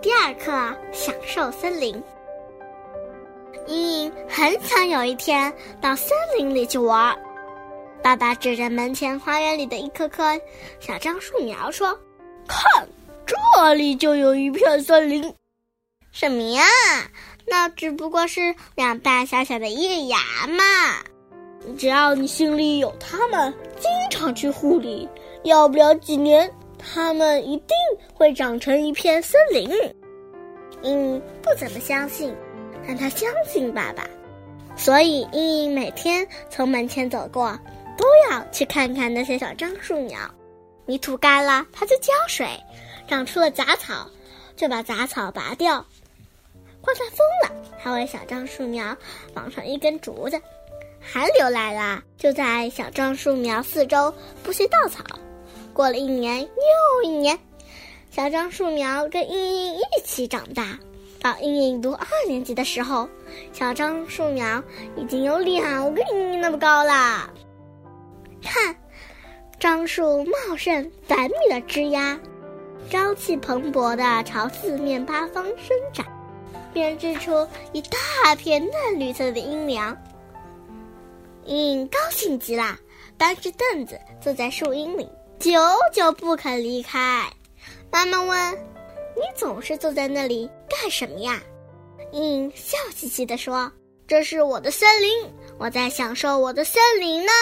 第二课：享受森林。茵茵很想有一天到森林里去玩。爸爸指着门前花园里的一棵棵小樟树苗说：“看，这里就有一片森林。”什么呀？那只不过是两大小小的叶芽嘛。只要你心里有它们，经常去护理，要不了几年，它们一定会长成一片森林。英英，不怎么相信，但他相信爸爸，所以茵茵每天从门前走过，都要去看看那些小樟树苗。泥土干了，他就浇水；长出了杂草，就把杂草拔掉。刮大风了，他为小樟树苗绑上一根竹子。寒流来了，就在小樟树苗四周铺些稻草。过了一年又一年，小樟树苗跟茵茵一起长大。到茵茵读二年级的时候，小樟树苗已经有两个茵茵那么高了。看，樟树茂盛繁密的枝丫，朝气蓬勃地朝四面八方伸展，编织出一大片嫩绿色的阴凉。茵茵高兴极了，搬着凳子坐在树荫里，久久不肯离开。妈妈问：“你总是坐在那里干什么呀？”茵茵笑嘻嘻地说：“这是我的森林，我在享受我的森林呢。”